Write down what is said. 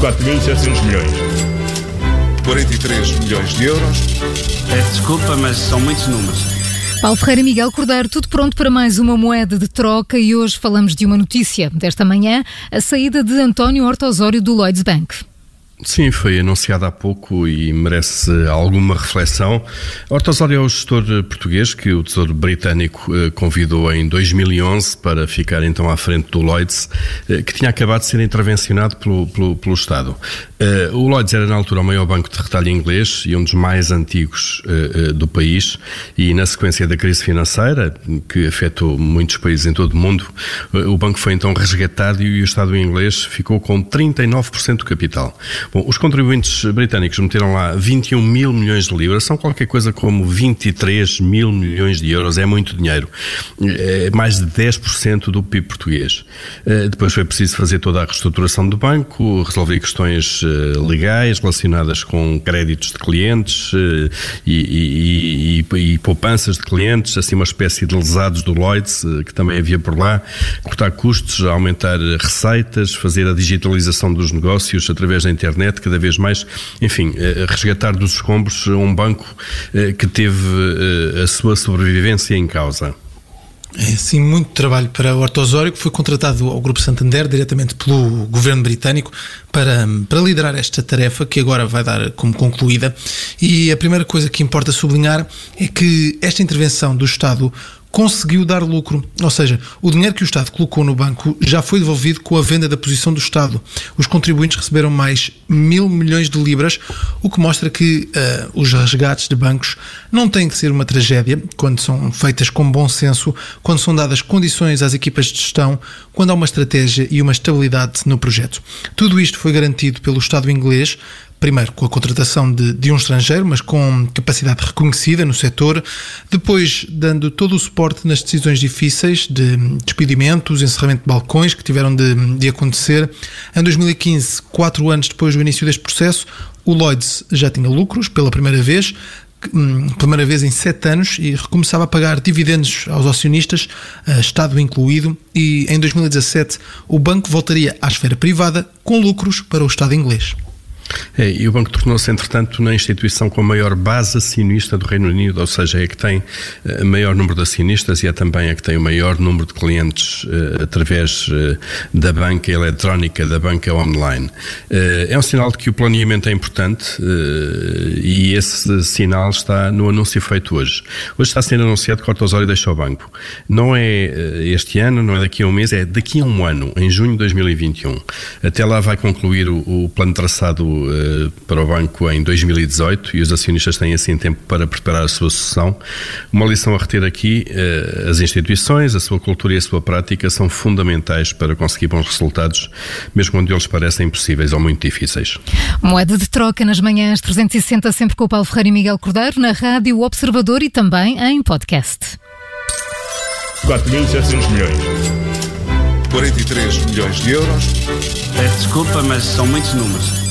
4.700 milhões. 43 milhões de euros. Peço desculpa, mas são muitos números. Paulo Ferreira e Miguel Cordeiro, tudo pronto para mais uma moeda de troca e hoje falamos de uma notícia desta manhã, a saída de António Horta Osório do Lloyds Bank. Sim, foi anunciado há pouco e merece alguma reflexão. Ortosório é o gestor português que o Tesouro Britânico eh, convidou em 2011 para ficar então à frente do Lloyds, eh, que tinha acabado de ser intervencionado pelo, pelo, pelo Estado. Eh, o Lloyds era na altura o maior banco de retalho inglês e um dos mais antigos do país e na sequência da crise financeira, que afetou muitos países em todo o mundo, o banco foi então resgatado e o Estado inglês ficou com 39% do capital. Bom, os contribuintes britânicos meteram lá 21 mil milhões de libras, são qualquer coisa como 23 mil milhões de euros, é muito dinheiro. É mais de 10% do PIB português. Eh, depois foi preciso fazer toda a reestruturação do banco, resolver questões eh, legais relacionadas com créditos de clientes eh, e, e, e, e poupanças de clientes, assim uma espécie de lesados do Lloyds, que também havia por lá, cortar custos, aumentar receitas, fazer a digitalização dos negócios através da internet internet, cada vez mais, enfim, eh, resgatar dos escombros um banco eh, que teve eh, a sua sobrevivência em causa. É sim muito trabalho para o Horto Osório, que foi contratado ao Grupo Santander diretamente pelo governo britânico para, para liderar esta tarefa que agora vai dar como concluída. E a primeira coisa que importa sublinhar é que esta intervenção do Estado conseguiu dar lucro. Ou seja, o dinheiro que o Estado colocou no banco já foi devolvido com a venda da posição do Estado. Os contribuintes receberam mais mil milhões de libras, o que mostra que uh, os resgates de bancos não têm que ser uma tragédia quando são feitas com bom senso, quando são dadas condições às equipas de gestão, quando há uma estratégia e uma estabilidade no projeto. Tudo isto foi garantido pelo Estado inglês primeiro com a contratação de, de, um estrangeiro, mas com capacidade reconhecida no setor, depois dando todo o suporte nas decisões difíceis de despedimentos, encerramento de balcões que tiveram de, de acontecer. Em 2015, quatro anos depois do início deste processo, o Lloyds já tinha lucros pela primeira vez, hum, primeira vez em sete anos e recomeçava a pagar dividendos aos acionistas, Estado incluído, e em 2017 o banco voltaria à esfera privada com lucros para o Estado inglês. É, e o banco tornou-se, entretanto, na instituição com a maior base acionista do Reino Unido, ou seja, é a que tem uh, maior número de acionistas e é também a que tem o maior número de clientes uh, através uh, da banca eletrónica, da banca online. é um sinal de que o planeamento é importante e esse sinal está no anúncio feito hoje. Hoje está sendo anunciado que o Osório deixa o banco. Não é este ano, não é daqui a um mês, é daqui a um ano, em junho de 2021. Até lá vai concluir o, o plano traçado uh, para o banco em 2018 e os acionistas têm assim tempo para preparar a sua sucessão. Uma lição a reter aqui: uh, as instituições, a sua cultura e a sua prática são fundamentais para conseguir bons resultados, mesmo quando eles parecem impossíveis ou muito difíceis. Moeda de troca nas manhãs 360, sempre com o Paulo Ferreira e Miguel Cordeiro, na Rádio Observador e também em podcast. 4.700 milhões. 43 milhões de euros. Peço desculpa, mas são muitos números.